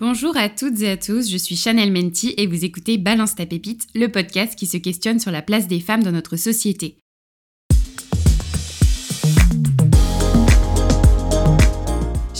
Bonjour à toutes et à tous, je suis Chanel Menti et vous écoutez Balance ta pépite, le podcast qui se questionne sur la place des femmes dans notre société.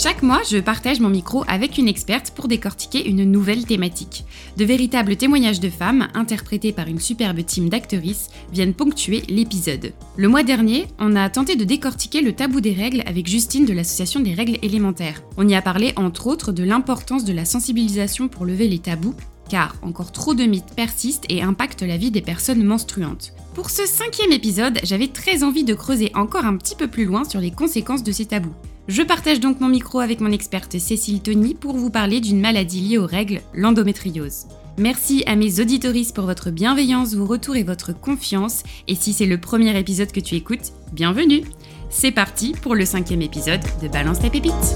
Chaque mois, je partage mon micro avec une experte pour décortiquer une nouvelle thématique. De véritables témoignages de femmes, interprétés par une superbe team d'actrices, viennent ponctuer l'épisode. Le mois dernier, on a tenté de décortiquer le tabou des règles avec Justine de l'association des règles élémentaires. On y a parlé entre autres de l'importance de la sensibilisation pour lever les tabous, car encore trop de mythes persistent et impactent la vie des personnes menstruantes. Pour ce cinquième épisode, j'avais très envie de creuser encore un petit peu plus loin sur les conséquences de ces tabous. Je partage donc mon micro avec mon experte Cécile Tony pour vous parler d'une maladie liée aux règles, l'endométriose. Merci à mes auditoristes pour votre bienveillance, vos retours et votre confiance. Et si c'est le premier épisode que tu écoutes, bienvenue C'est parti pour le cinquième épisode de Balance ta pépite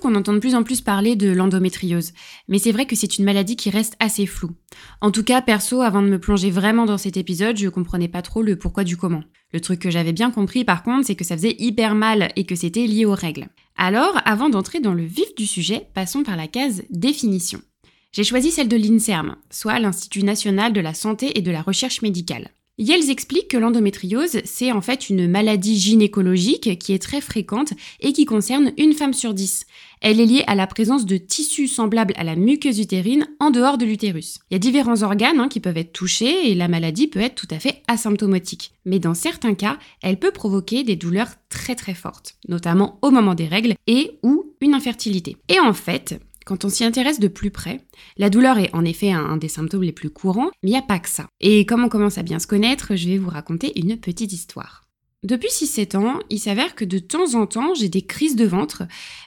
qu'on entend de plus en plus parler de l'endométriose, mais c'est vrai que c'est une maladie qui reste assez floue. En tout cas, perso, avant de me plonger vraiment dans cet épisode, je comprenais pas trop le pourquoi du comment. Le truc que j'avais bien compris par contre, c'est que ça faisait hyper mal et que c'était lié aux règles. Alors, avant d'entrer dans le vif du sujet, passons par la case définition. J'ai choisi celle de l'INSERM, soit l'Institut national de la santé et de la recherche médicale. Yells explique que l'endométriose, c'est en fait une maladie gynécologique qui est très fréquente et qui concerne une femme sur dix. Elle est liée à la présence de tissus semblables à la muqueuse utérine en dehors de l'utérus. Il y a différents organes hein, qui peuvent être touchés et la maladie peut être tout à fait asymptomatique. Mais dans certains cas, elle peut provoquer des douleurs très très fortes, notamment au moment des règles et ou une infertilité. Et en fait, quand on s'y intéresse de plus près, la douleur est en effet un, des symptômes les plus courants, mais il n'y a pas que ça. Et comme on commence à bien se connaître, je vais vous raconter une petite histoire. Depuis 6-7 ans, il s'avère que de temps en temps, j'ai des crises de ventre,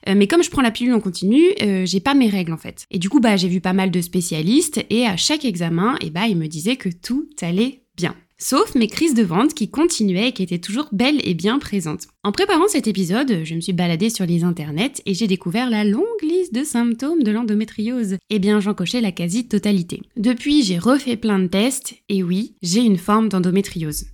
euh, mais comme je prends la pilule en continu, euh, j'ai pas mes règles en fait. Et du coup, bah, j'ai vu pas mal de spécialistes, et à chaque examen, et eh bah, ils me disaient que tout allait bien. Sauf mes crises de ventre qui continuaient et qui étaient toujours belles et bien présentes. En préparant cet épisode, je me suis baladée sur les internets et j'ai découvert la longue liste de symptômes de l'endométriose. Eh bien, j'en cochais la quasi-totalité. Depuis, j'ai refait plein de tests et oui, j'ai une forme d'endométriose.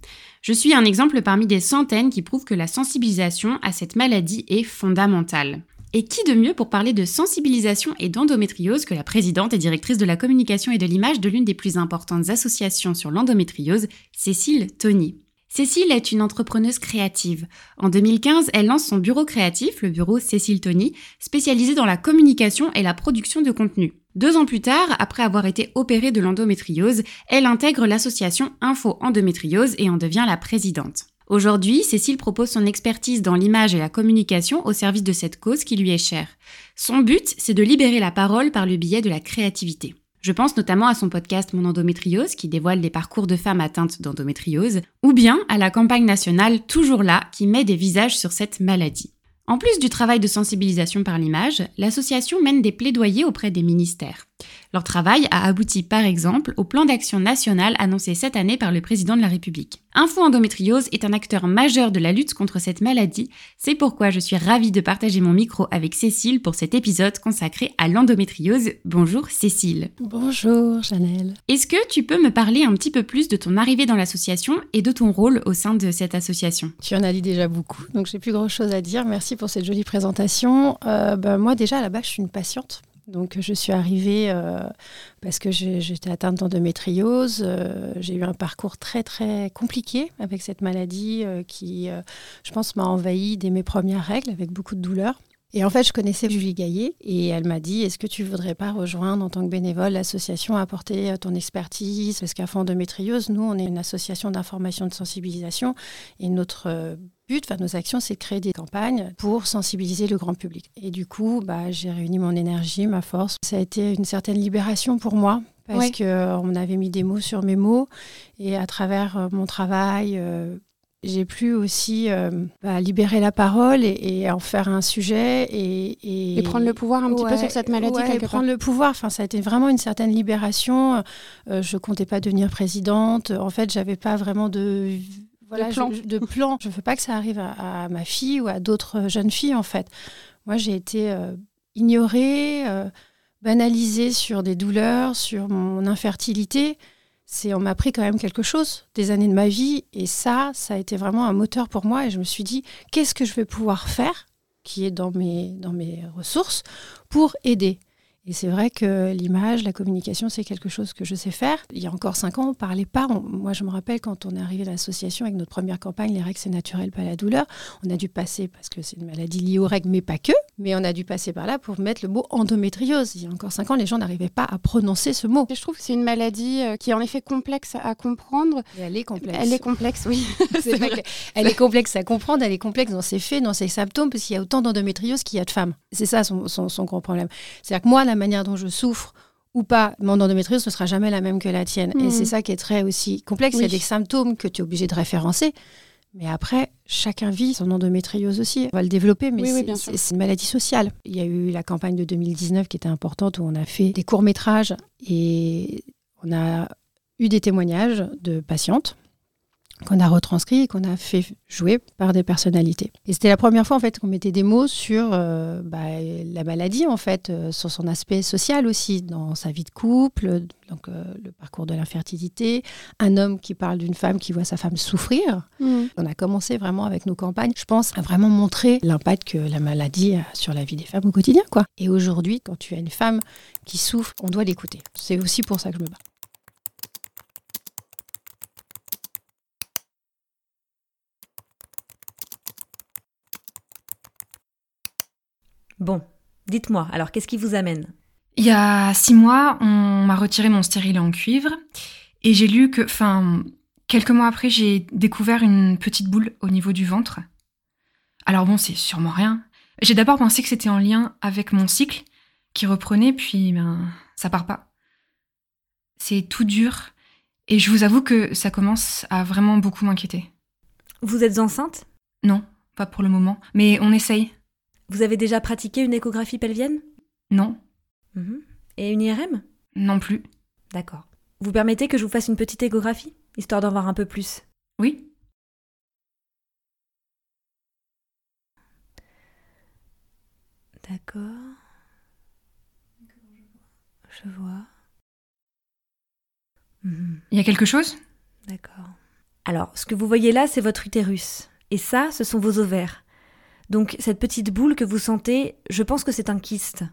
Je suis un exemple parmi des centaines qui prouvent que la sensibilisation à cette maladie est fondamentale. Et qui de mieux pour parler de sensibilisation et d'endométriose que la présidente et directrice de la communication et de l'image de l'une des plus importantes associations sur l'endométriose, Cécile Tony. Cécile est une entrepreneuse créative. En 2015, elle lance son bureau créatif, le bureau Cécile Tony, spécialisé dans la communication et la production de contenu. Deux ans plus tard, après avoir été opérée de l'endométriose, elle intègre l'association Info Endométriose et en devient la présidente. Aujourd'hui, Cécile propose son expertise dans l'image et la communication au service de cette cause qui lui est chère. Son but, c'est de libérer la parole par le biais de la créativité. Je pense notamment à son podcast Mon endométriose qui dévoile les parcours de femmes atteintes d'endométriose, ou bien à la campagne nationale Toujours là qui met des visages sur cette maladie. En plus du travail de sensibilisation par l'image, l'association mène des plaidoyers auprès des ministères. Leur travail a abouti par exemple au plan d'action national annoncé cette année par le président de la République. Info Endométriose est un acteur majeur de la lutte contre cette maladie, c'est pourquoi je suis ravie de partager mon micro avec Cécile pour cet épisode consacré à l'endométriose. Bonjour Cécile. Bonjour Chanel. Est-ce que tu peux me parler un petit peu plus de ton arrivée dans l'association et de ton rôle au sein de cette association? Tu en as dit déjà beaucoup, donc j'ai plus grand chose à dire. Merci pour cette jolie présentation. Euh, ben, moi déjà à la base je suis une patiente donc je suis arrivée euh, parce que j'étais atteinte d'endométriose. Euh, j'ai eu un parcours très très compliqué avec cette maladie euh, qui, je pense, m'a envahi dès mes premières règles avec beaucoup de douleurs. Et en fait, je connaissais Julie Gaillet et elle m'a dit Est-ce que tu voudrais pas rejoindre en tant que bénévole l'association, apporter ton expertise? Parce qu'à Fond Endométriose, nous, on est une association d'information de sensibilisation et notre but, enfin, nos actions, c'est de créer des campagnes pour sensibiliser le grand public. Et du coup, bah, j'ai réuni mon énergie, ma force. Ça a été une certaine libération pour moi parce qu'on euh, avait mis des mots sur mes mots. Et à travers euh, mon travail, euh, j'ai pu aussi bah, libérer la parole et, en faire un sujet et, et, prendre le pouvoir un petit peu sur cette maladie ouais, prendre le pouvoir. Enfin ça a été vraiment une certaine libération. Je comptais pas devenir présidente. En fait j'avais pas vraiment de de plan. Je, ne veux pas que ça arrive à, ma fille ou à d'autres jeunes filles, en fait. Moi, j'ai été euh, ignorée, euh, banalisée sur des douleurs, sur mon infertilité. c'est on m'a appris quand même quelque chose des années de ma vie et ça, ça a été vraiment un moteur pour moi et je me suis dit qu'est-ce que je vais pouvoir faire qui est dans mes, dans mes ressources pour aider? Et c'est vrai que l'image, la communication, c'est quelque chose que je sais faire. Il y a encore cinq ans, on ne parlait pas. moi, je me rappelle quand on est arrivé à l'association avec notre première campagne, les règles, c'est naturel, pas la douleur. On a dû passer, parce que c'est une maladie liée aux règles, mais pas que, mais on a dû passer par là pour mettre le mot endométriose. Il y a encore cinq ans, les gens n'arrivaient pas à prononcer ce mot. je trouve que c'est une maladie euh, qui est en effet complexe à comprendre. elle est complexe. Elle est complexe, oui. c'est vrai elle est complexe à comprendre, elle est complexe dans ses faits, dans ses symptômes, parce qu'il y a autant d'endométriose qu'il y a de femmes. C'est ça son, son, son gros problème. C'est-à-dire que moi, la manière dont je souffre ou pas, mon endométriose ne sera jamais la même que la tienne. Et c'est hmm. ça qui est très aussi complexe. Il y a des symptômes que tu es obligé de référencer. Mais après, chacun vit son endométriose aussi. On va le développer, mais c'est une maladie sociale. Il y a eu la campagne de 2019 qui était importante où on a fait des courts-métrages et on a eu des témoignages de patientes qu'on a retranscrit et qu'on a fait jouer par des personnalités. Et c'était la première fois en fait qu'on mettait des mots sur euh, bah, la maladie en fait, euh, sur son aspect social aussi, dans sa vie de couple, donc euh, le parcours de l'infertilité, un homme qui parle d'une femme qui voit sa femme souffrir. Mm. On a commencé vraiment avec nos campagnes, je pense, à vraiment montrer l'impact que la maladie a sur la vie des femmes au quotidien, quoi. Et aujourd'hui, quand tu as une femme qui souffre, on doit l'écouter. C'est aussi pour ça que je me bats. Bon, dites-moi, alors qu'est-ce qui vous amène? Il y a six mois, on m'a retiré mon stérilet en cuivre et j'ai lu que, enfin, quelques mois après, j'ai découvert une petite boule au niveau du ventre. Alors bon, c'est sûrement rien. J'ai d'abord pensé que c'était en lien avec mon cycle qui reprenait, puis ben, ça part pas. C'est tout dur et je vous avoue que ça commence à vraiment beaucoup m'inquiéter. Vous êtes enceinte? Non, pas pour le moment, mais on essaye. Vous avez déjà pratiqué une échographie pelvienne? Non. Mhm. Et une IRM Non plus. D'accord. Vous permettez que je vous fasse une petite échographie, histoire d'en voir un peu plus? Oui. D'accord. Je vois. Mhm. Il y a quelque chose? D'accord. Alors, ce que vous voyez là, c'est votre utérus. Et ça, ce sont vos ovaires. Donc cette petite boule que vous sentez, je pense que c'est un kyste.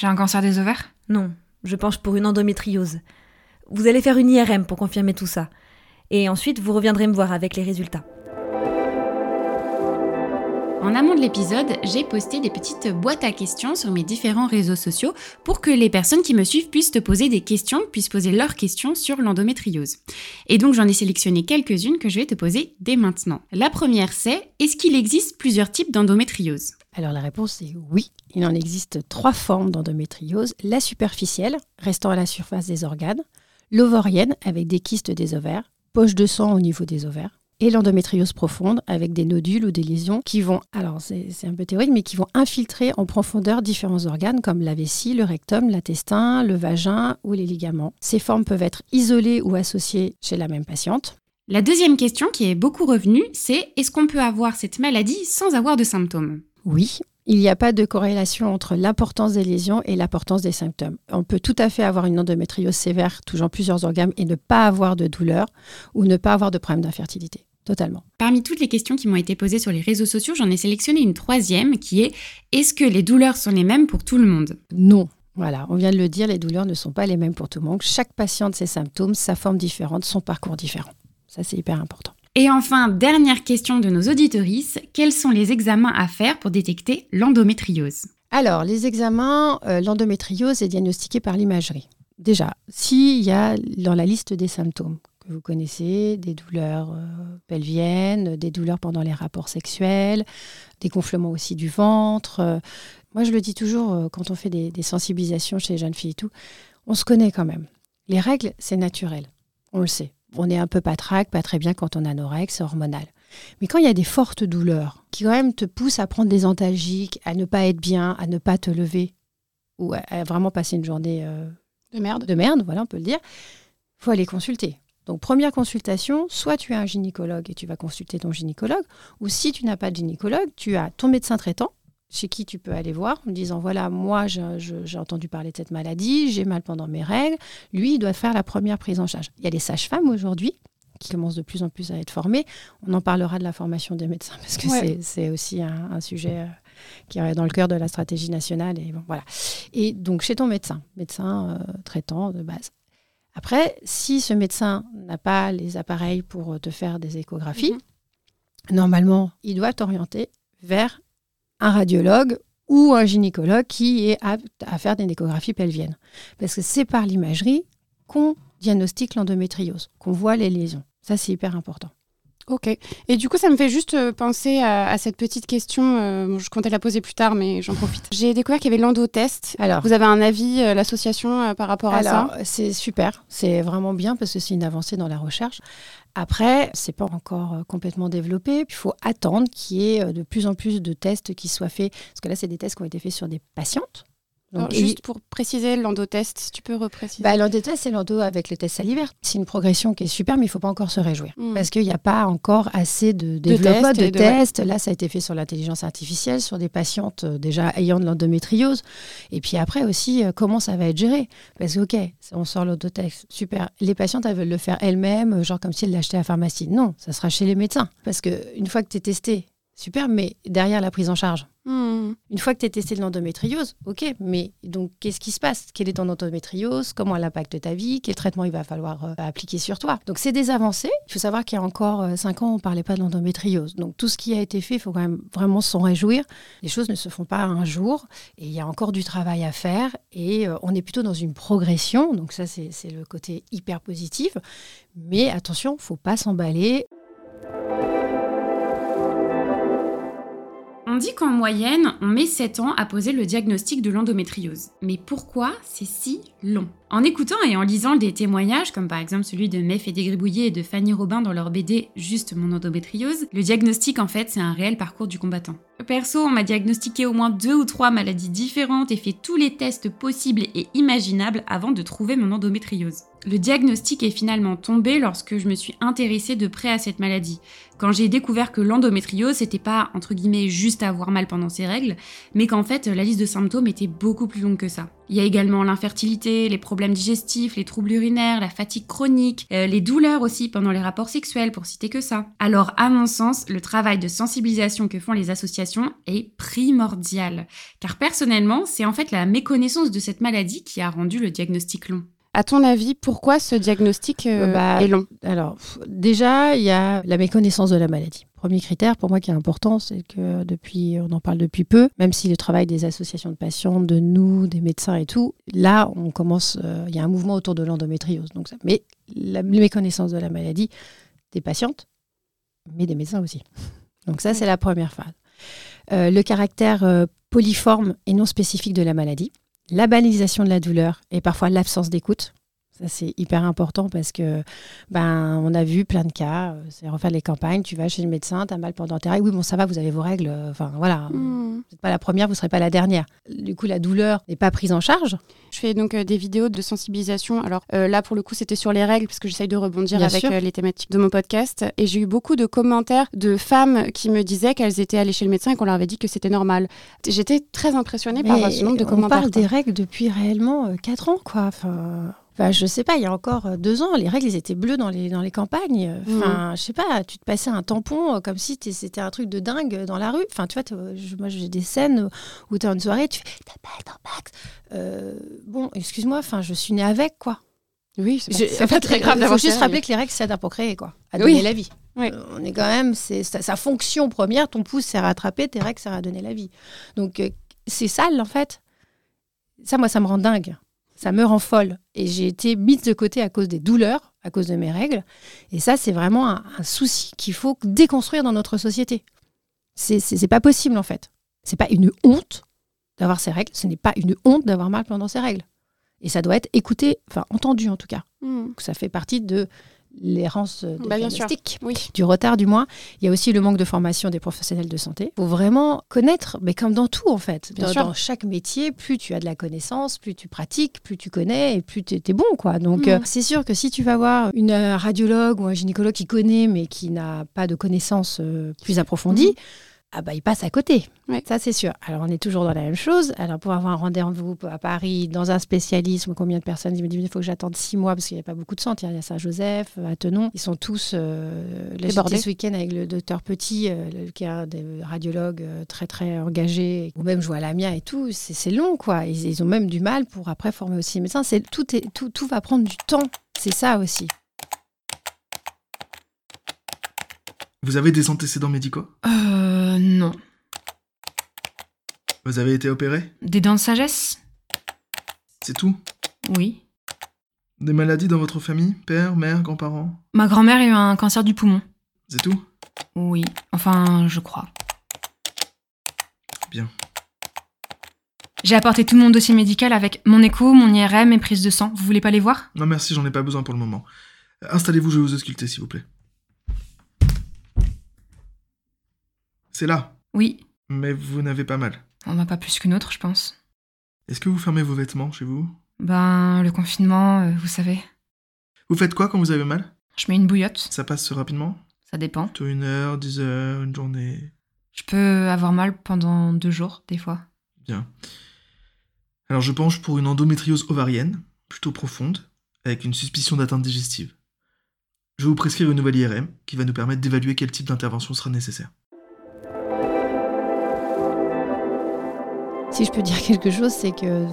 J'ai un cancer des ovaires Non, je penche pour une endométriose. Vous allez faire une IRM pour confirmer tout ça. Et ensuite, vous reviendrez me voir avec les résultats. En amont de l'épisode, j'ai posté des petites boîtes à questions sur mes différents réseaux sociaux pour que les personnes qui me suivent puissent te poser des questions, puissent poser leurs questions sur l'endométriose. Et donc j'en ai sélectionné quelques-unes que je vais te poser dès maintenant. La première c'est, est-ce qu'il existe plusieurs types d'endométriose? Alors la réponse est oui. Il en existe trois formes d'endométriose. La superficielle, restant à la surface des organes, l'ovarienne, avec des kystes des ovaires, poche de sang au niveau des ovaires, et l'endométriose profonde avec des nodules ou des lésions qui vont, alors c'est un peu théorique, mais qui vont infiltrer en profondeur différents organes comme la vessie, le rectum, l'intestin, le vagin ou les ligaments. Ces formes peuvent être isolées ou associées chez la même patiente. La deuxième question qui est beaucoup revenue, c'est est-ce qu'on peut avoir cette maladie sans avoir de symptômes? Oui, il n'y a pas de corrélation entre l'importance des lésions et l'importance des symptômes. On peut tout à fait avoir une endométriose sévère touchant plusieurs organes et ne pas avoir de douleur ou ne pas avoir de problème d'infertilité. Totalement. Parmi toutes les questions qui m'ont été posées sur les réseaux sociaux, j'en ai sélectionné une troisième qui est est-ce que les douleurs sont les mêmes pour tout le monde? Non. Voilà, on vient de le dire, les douleurs ne sont pas les mêmes pour tout le monde. Chaque patiente, ses symptômes, sa forme différente, son parcours différent. Ça, c'est hyper important. Et enfin, dernière question de nos auditorices, quels sont les examens à faire pour détecter l'endométriose? Alors, les examens, euh, l'endométriose est diagnostiquée par l'imagerie. Déjà, s'il y a dans la liste des symptômes, vous connaissez, des douleurs euh, pelviennes, des douleurs pendant les rapports sexuels, des gonflements aussi du ventre. Euh, moi, je le dis toujours euh, quand on fait des, sensibilisations chez les jeunes filles et tout, on se connaît quand même. Les règles, c'est naturel, on le sait. On est un peu patraque, pas très bien quand on a nos règles, c'est hormonal. Mais quand il y a des fortes douleurs qui quand même te poussent à prendre des antalgiques, à ne pas être bien, à ne pas te lever, ou à, vraiment passer une journée de merde, de merde, voilà, on peut le dire, faut aller consulter. Donc première consultation, soit tu as un gynécologue et tu vas consulter ton gynécologue, ou si tu n'as pas de gynécologue, tu as ton médecin traitant chez qui tu peux aller voir en disant voilà, moi j'ai entendu parler de cette maladie, j'ai mal pendant mes règles. Lui, il doit faire la première prise en charge. Il y a les sages-femmes aujourd'hui qui commencent de plus en plus à être formées. On en parlera de la formation des médecins parce que c'est aussi un, sujet euh, qui est dans le cœur de la stratégie nationale. Et, bon, voilà. et donc chez ton médecin, médecin euh, traitant de base. Après, si ce médecin n'a pas les appareils pour te faire des échographies, mhm. normalement, il doit t'orienter vers un radiologue ou un gynécologue qui est apte à faire des échographies pelviennes. Parce que c'est par l'imagerie qu'on diagnostique l'endométriose, qu'on voit les lésions. Ça, c'est hyper important. Ok. Et du coup, ça me fait juste euh, penser à, cette petite question. Euh, je comptais la poser plus tard, mais j'en profite. J'ai découvert qu'il y avait l'endotest. Alors, vous avez un avis, euh, l'association, par rapport à ça? C'est super. C'est vraiment bien parce que c'est une avancée dans la recherche. Après, c'est pas encore complètement développé. Il faut attendre qu'il y ait de plus en plus de tests qui soient faits. Parce que là, c'est des tests qui ont été faits sur des patientes juste pour préciser, l'endotest, si tu peux repréciser. Bah, l'endotest, c'est l'endo avec le test salivaire. C'est une progression qui est super, mais il ne faut pas encore se réjouir. Hmm. Parce qu'il n'y a pas encore assez de, développement de, tests. Là, ça a été fait sur l'intelligence artificielle, sur des patientes euh, déjà ayant de l'endométriose. Et puis après aussi, euh, comment ça va être géré Parce que, OK, on sort l'endotest, super. Les patientes, elles veulent le faire elles-mêmes, euh, genre comme si elles l'achetaient à la pharmacie. Non, ça sera chez les médecins. Parce qu'une fois que tu es testé, super, mais derrière la prise en charge, Hmm. Une fois que tu as testé l'endométriose, ok, mais donc qu'est-ce qui se passe? Quelle est ton endométriose? Comment elle impacte ta vie? Quel traitement il va falloir euh, appliquer sur toi? Donc c'est des avancées. Il faut savoir qu'il y a encore 5 euh, ans, on ne parlait pas de l'endométriose. Donc tout ce qui a été fait, il faut quand même vraiment s'en réjouir. Les choses ne se font pas un jour et il y a encore du travail à faire et euh, on est plutôt dans une progression. Donc ça, c'est le côté hyper positif. Mais attention, il ne faut pas s'emballer. On dit qu'en moyenne, on met 7 ans à poser le diagnostic de l'endométriose. Mais pourquoi c'est si long? En écoutant et en lisant des témoignages, comme par exemple celui de Mef et Gribouillet et de Fanny Robin dans leur BD Juste mon endométriose, le diagnostic en fait c'est un réel parcours du combattant. Perso, on m'a diagnostiqué au moins deux ou trois maladies différentes et fait tous les tests possibles et imaginables avant de trouver mon endométriose. Le diagnostic est finalement tombé lorsque je me suis intéressée de près à cette maladie. Quand j'ai découvert que l'endométriose, c'était pas entre guillemets juste avoir mal pendant ses règles, mais qu'en fait la liste de symptômes était beaucoup plus longue que ça. Il y a également l'infertilité, les problèmes digestifs, les troubles urinaires, la fatigue chronique, euh, les douleurs aussi pendant les rapports sexuels, pour citer que ça. Alors, à mon sens, le travail de sensibilisation que font les associations est primordial. Car personnellement, c'est en fait la méconnaissance de cette maladie qui a rendu le diagnostic long. À ton avis, pourquoi ce diagnostic euh, bah, est long? Alors, déjà, il y a la méconnaissance de la maladie. Premier critère pour moi qui est important, c'est que depuis, on en parle depuis peu, même si le travail des associations de patients, de nous, des médecins et tout, là, on commence, euh, il y a un mouvement autour de l'endométriose. Donc, mais la méconnaissance de la maladie des patientes, mais des médecins aussi. Donc ça, c'est la première phase. Euh, le caractère polyforme et non spécifique de la maladie la banalisation de la douleur et parfois l'absence d'écoute. Ça, c'est hyper important parce que ben, on a vu plein de cas. Euh, c'est refaire les campagnes. Tu vas chez le médecin, tu as mal pendant tes règles. Oui, bon, ça va, vous avez vos règles. Euh, enfin, voilà. Hmm. Vous n'êtes pas la première, vous ne serez pas la dernière. Du coup, la douleur n'est pas prise en charge. Je fais donc euh, des vidéos de sensibilisation. Alors là, pour le coup, c'était sur les règles parce que j'essaye de rebondir avec les thématiques de mon podcast. Et j'ai eu beaucoup de commentaires de femmes qui me disaient qu'elles étaient allées chez le médecin et qu'on leur avait dit que c'était normal. J'étais très impressionnée par ce nombre de commentaires. On parle des règles depuis réellement 4 ans, quoi. Enfin, bah, je sais pas, il y a encore euh, deux ans, les règles, elles étaient bleues dans les, dans les campagnes. Enfin, je sais pas, tu te passais un tampon euh, comme si c'était un truc de dingue dans la rue. Enfin, tu vois, moi, j'ai des scènes où tu es en soirée, tu fais t'as pas, t'as euh, bon, excuse-moi, enfin, je suis née avec, quoi. Oui, c'est pas, très grave d'avoir Il faut juste rappeler que les règles, c'est à procréer, quoi. À donner la vie. on est quand même, c'est sa, fonction première, ton pouce sert à attraper, tes règles sert à donner la vie. Donc, c'est sale, en fait. Ça, moi, ça me rend dingue ça me rend folle. Et j'ai été mise de côté à cause des douleurs, à cause de mes règles. Et ça, c'est vraiment un, souci qu'il faut déconstruire dans notre société. C'est pas possible, en fait. C'est pas une honte d'avoir ces règles. Ce n'est pas une honte d'avoir mal pendant ces règles. Et ça doit être écouté, enfin entendu en tout cas. Hmm. Ça fait partie de l'errance de bah, diagnostic, du retard du moins. Il y a aussi le manque de formation des professionnels de santé. Il faut vraiment connaître, mais comme dans tout en fait. dans, chaque métier, plus tu as de la connaissance, plus tu pratiques, plus tu connais et plus tu es, bon. quoi. Donc mm. euh, c'est sûr que si tu vas voir une euh, radiologue ou un gynécologue qui connaît mais qui n'a pas de connaissances euh, plus approfondies, ah bah, il passe à côté. Ça, c'est sûr. Alors, on est toujours dans la même chose. Alors, pour avoir un rendez-vous à Paris dans un spécialisme, combien de personnes Ils me disent il faut que j'attende six mois parce qu'il n'y a pas beaucoup de centres. Il y a Saint-Joseph, à Tenon. Ils sont tous euh, débordés. ce week-end avec le docteur Petit, euh, qui est un des radiologues euh, très, très engagé. Ou même je vois la mienne et tout. C'est long, quoi. Ils, ils, ont même du mal pour après former aussi les médecins. Tout, est, tout, tout va prendre du temps. C'est ça aussi. Vous avez des antécédents médicaux? Euh, non. Vous avez été opéré? Des dents de sagesse? C'est tout? Oui. Des maladies dans votre famille? Père, mère, grands-parents? Ma grand-mère a eu un cancer du poumon. C'est tout? Oui. Enfin, je crois. Bien. J'ai apporté tout mon dossier médical avec mon écho, mon IRM et prise de sang. Vous voulez pas les voir? Non merci, j'en ai pas besoin pour le moment. Installez-vous, je vais vous ausculter s'il vous plaît. C'est là Oui. Mais vous n'avez pas mal. On n'a pas plus qu'une autre, je pense. Est-ce que vous fermez vos vêtements chez vous? Ben, le confinement, euh, vous savez. Vous faites quoi quand vous avez mal? Je mets une bouillotte. Ça passe rapidement? Ça dépend. Une heure, dix heures, une journée. Je peux avoir mal pendant deux jours, des fois. Bien. Alors je penche pour une endométriose ovarienne, plutôt profonde, avec une suspicion d'atteinte digestive. Je vais vous prescrire une nouvelle IRM qui va nous permettre d'évaluer quel type d'intervention sera nécessaire. Si je peux dire quelque chose, c'est que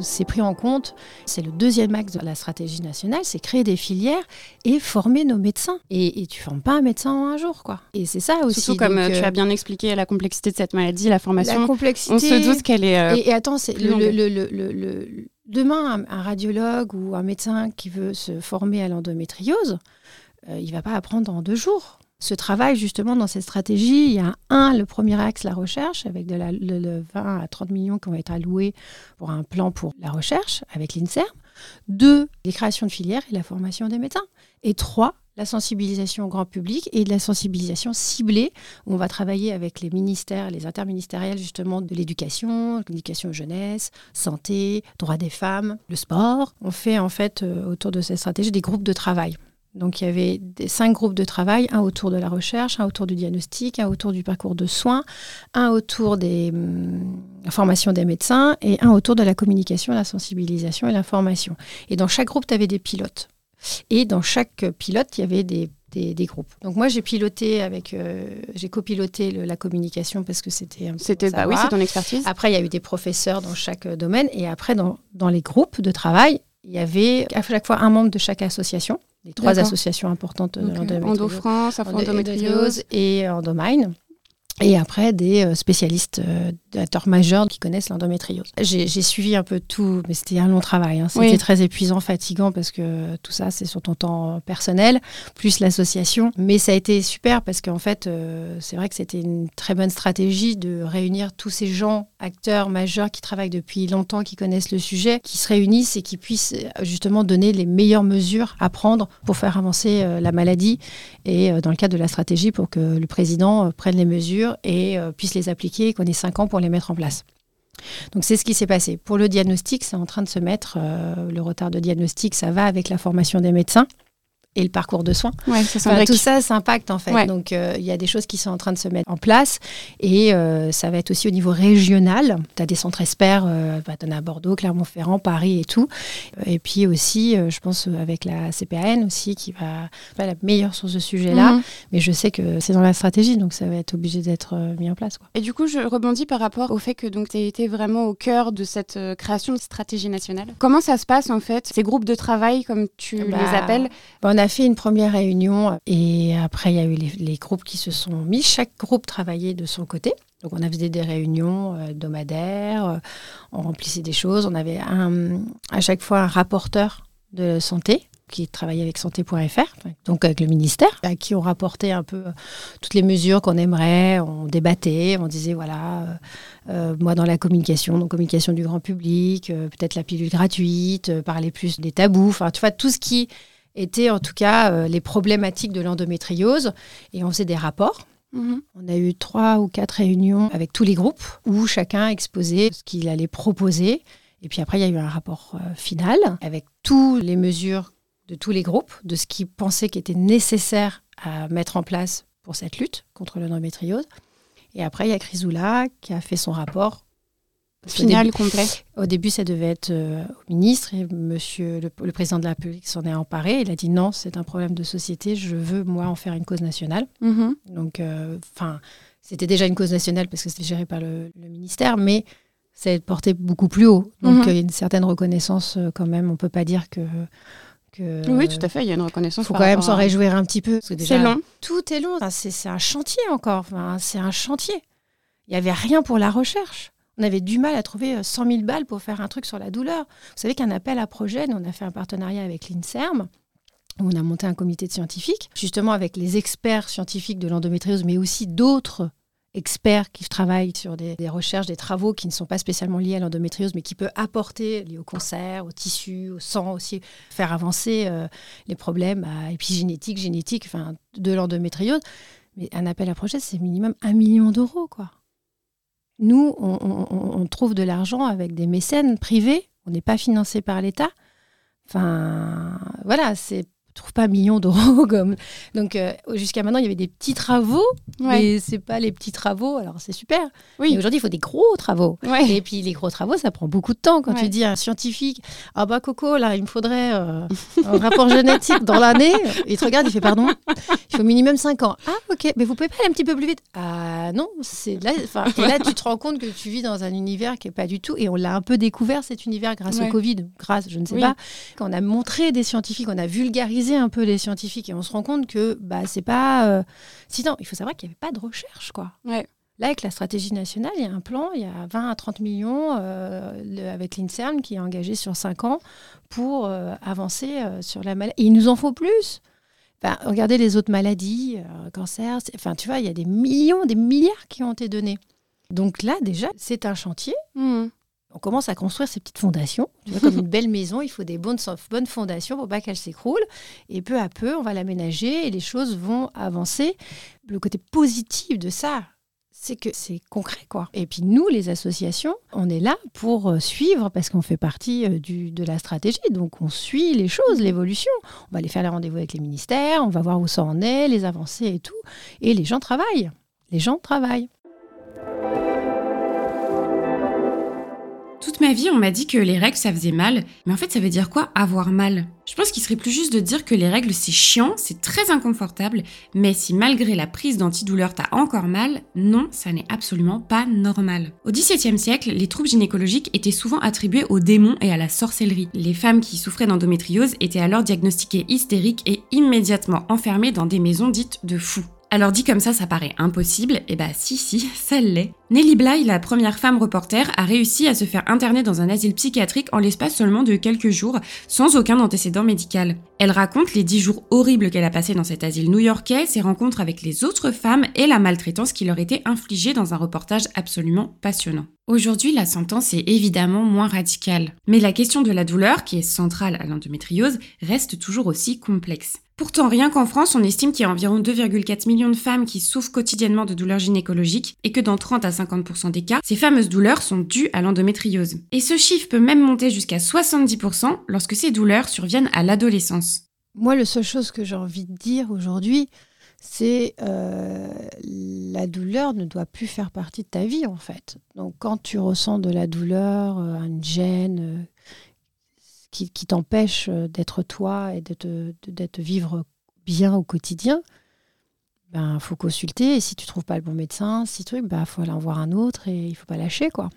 c'est pris en compte. C'est le deuxième axe de la stratégie nationale, c'est créer des filières et former nos médecins. Et, tu ne formes pas un médecin en un jour, quoi. Et c'est ça aussi. Surtout comme euh, tu as bien expliqué la complexité de cette maladie, la formation. La complexité. On se doute qu'elle est. Euh, et, attends, c'est le, demain un, radiologue ou un médecin qui veut se former à l'endométriose, euh, il va pas apprendre en deux jours ce travail justement dans cette stratégie. Il y a un, le premier axe, la recherche, avec de la, le, 20 à 30 millions qui vont être alloués pour un plan pour la recherche avec l'INSERM. Deux, les créations de filières et la formation des médecins. Et trois, la sensibilisation au grand public et de la sensibilisation ciblée. Où on va travailler avec les ministères, les interministériels justement de l'éducation, l'éducation jeunesse, santé, droits des femmes, le sport. On fait en fait euh, autour de cette stratégie des groupes de travail. Donc il y avait des, cinq groupes de travail, un autour de la recherche, un autour du diagnostic, un autour du parcours de soins, un autour des hum, formations des médecins et un autour de la communication, la sensibilisation et l'information. Et dans chaque groupe, tu avais des pilotes. Et dans chaque pilote, il y avait des, groupes. Donc moi, j'ai piloté avec, euh, j'ai copiloté la communication parce que c'était C'était, bah oui, c'est ton expertise. Après, il y a eu des professeurs dans chaque domaine. Et après, dans, dans les groupes de travail, il y avait à chaque fois un membre de chaque association les trois associations importantes de l'endométriose. Endo-France, Endométriose. et Endomine et après des euh, spécialistes euh, d'acteurs majeurs qui connaissent l'endométriose. J'ai suivi un peu tout, mais c'était un long travail. Hein. C'était très épuisant, fatigant parce que tout ça, c'est sur ton temps personnel, plus l'association. Mais ça a été super parce qu'en fait, euh, c'est vrai que c'était une très bonne stratégie de réunir tous ces gens, acteurs majeurs qui travaillent depuis longtemps, qui connaissent le sujet, qui se réunissent et qui puissent justement donner les meilleures mesures à prendre pour faire avancer la maladie et dans le cadre de la stratégie pour que le président prenne les mesures et euh, puisse les appliquer et qu'on ait cinq ans pour les mettre en place. Donc c'est ce qui s'est passé. Pour le diagnostic, c'est en train de se mettre, euh, le retard de diagnostic, ça va avec la formation des médecins et le parcours de soins. tout ça s'impacte en fait. Donc euh, il y a des choses qui sont en train de se mettre en place et euh, ça va être aussi au niveau régional. Tu as des centres experts, euh, bah, tu en as à Bordeaux, Clermont-Ferrand, Paris et tout. Et puis aussi, je pense avec la CPAN aussi qui va pas la meilleure sur ce sujet-là, mhm. mais je sais que c'est dans la stratégie donc ça va être obligé d'être mis en place. Quoi. Et du coup, je rebondis par rapport au fait que tu as été vraiment au cœur de cette création de stratégie nationale. Comment ça se passe en fait, ces groupes de travail comme tu bah, les appelles? bah, On a fait une première réunion et après il y a eu les, groupes qui se sont mis. Chaque groupe travaillait de son côté. Donc on a fait des réunions euh, hebdomadaires, euh, on remplissait des choses. On avait un, à chaque fois un rapporteur de santé qui travaillait avec santé.fr, donc avec le ministère, à qui on rapportait un peu euh, toutes les mesures qu'on aimerait, on débattait, on disait voilà, moi dans la communication, donc communication du grand public, peut-être la pilule gratuite, parler plus des tabous, enfin tu vois tout ce qui étaient en tout cas euh, les problématiques de l'endométriose. Et on faisait des rapports. Mhm. On a eu trois ou quatre réunions avec tous les groupes où chacun exposait ce qu'il allait proposer. Et puis après, il y a eu un rapport euh, final avec toutes les mesures de tous les groupes, de ce qu'ils pensaient qui était nécessaire à mettre en place pour cette lutte contre l'endométriose. Et après, il y a Chrysoula qui a fait son rapport. Final complet. Au début, ça devait être euh, au ministre et monsieur le, président de la République s'en est emparé. Il a dit non, c'est un problème de société, je veux moi en faire une cause nationale. Mhm. Donc, euh, enfin, c'était déjà une cause nationale parce que c'était géré par le, ministère, mais c'est porté beaucoup plus haut. Donc, mhm. il y a une certaine reconnaissance euh, quand même. On peut pas dire que oui, tout à fait, il y a une reconnaissance. Il faut quand même s'en réjouir un petit peu. C'est long. Tout est long. c'est un chantier encore. Enfin, c'est un chantier. Il n'y avait rien pour la recherche. On avait du mal à trouver 100 euh, 000 balles pour faire un truc sur la douleur. Vous savez qu'un appel à projet, on a fait un partenariat avec l'INSERM, où on a monté un comité de scientifiques, justement avec les experts scientifiques de l'endométriose, mais aussi d'autres experts qui travaillent sur des, recherches, des travaux qui ne sont pas spécialement liés à l'endométriose, mais qui peuvent apporter, liés au cancer, au tissu, au sang aussi, faire avancer euh, les problèmes à épigénétique, génétique, enfin, de l'endométriose. Mais un appel à projet, c'est minimum un million d'euros, quoi. Nous, on, trouve de l'argent avec des mécènes privés. On n'est pas financé par l'État. Enfin, voilà, c'est trouve pas millions d'euros comme donc euh, jusqu'à maintenant il y avait des petits travaux mais c'est pas les petits travaux alors c'est super. Oui. Aujourd'hui il faut des gros travaux. Et puis les gros travaux ça prend beaucoup de temps. Quand tu dis à un scientifique ah bah Coco là il me faudrait euh, un rapport génétique dans l'année il te regarde il fait pardon. Il faut minimum 5 ans ah ok. Mais vous pouvez pas aller un petit peu plus vite. Ah non. C'est là et là tu te rends compte que tu vis dans un univers qui est pas du tout. Et on l'a un peu découvert cet univers grâce au Covid grâce je ne sais pas quand on a montré des scientifiques on a vulgarisé un peu les scientifiques et on se rend compte que bah, c'est pas. Euh... Sinon, il faut savoir qu'il n'y avait pas de recherche. quoi. Ouais. Là, avec la stratégie nationale, il y a un plan, il y a 20 à 30 millions euh, avec l'INSERM qui est engagé sur 5 ans pour euh, avancer euh, sur la maladie. Et il nous en faut plus. Enfin, regardez les autres maladies, cancer, enfin, tu vois, il y a des millions, des milliards qui ont été donnés. Donc là, déjà, c'est un chantier. Mmh on commence à construire ces petites fondations. comme une belle maison, il faut des bonnes, fondations pour pas qu'elle s'écroule. Et peu à peu, on va l'aménager et les choses vont avancer. Le côté positif de ça, c'est que c'est concret, quoi. Et puis nous, les associations, on est là pour euh, suivre parce qu'on fait partie euh, de la stratégie. Donc on suit les choses, l'évolution. On va aller faire les rendez-vous avec les ministères, on va voir où ça en est, les avancées et tout. Et les gens travaillent. Les gens travaillent. Toute ma vie, on m'a dit que les règles, ça faisait mal. Mais en fait, ça veut dire quoi avoir mal? Je pense qu'il serait plus juste de dire que les règles, c'est chiant, c'est très inconfortable, mais si malgré la prise d'antidouleur, t'as encore mal, non, ça n'est absolument pas normal. Au XVIIe siècle, les troubles gynécologiques étaient souvent attribués aux démons et à la sorcellerie. Les femmes qui souffraient d'endométriose étaient alors diagnostiquées hystériques et immédiatement enfermées dans des maisons dites de fous. Alors dit comme ça, ça paraît impossible, et eh bah si si, ça l'est. Nelly Bly, la première femme reporter, a réussi à se faire interner dans un asile psychiatrique en l'espace seulement de quelques jours, sans aucun antécédent médical. Elle raconte les dix jours horribles qu'elle a passés dans cet asile new-yorkais, ses rencontres avec les autres femmes et la maltraitance qui leur était infligée dans un reportage absolument passionnant. Aujourd'hui, la sentence est évidemment moins radicale, mais la question de la douleur, qui est centrale à l'endométriose, reste toujours aussi complexe. Pourtant, rien qu'en France, on estime qu'il y a environ 2,4 millions de femmes qui souffrent quotidiennement de douleurs gynécologiques et que dans 30 à 50% des cas, ces fameuses douleurs sont dues à l'endométriose. Et ce chiffre peut même monter jusqu'à 70% lorsque ces douleurs surviennent à l'adolescence. Moi, la seule chose que j'ai envie de dire aujourd'hui, c'est euh, la douleur ne doit plus faire partie de ta vie en fait. Donc quand tu ressens de la douleur, euh, une gêne, qui, t'empêche euh, d'être toi et d'être vivre bien au quotidien, ben faut consulter. Et si tu trouves pas le bon médecin, si truc, ben faut aller en voir un autre et il faut pas lâcher quoi.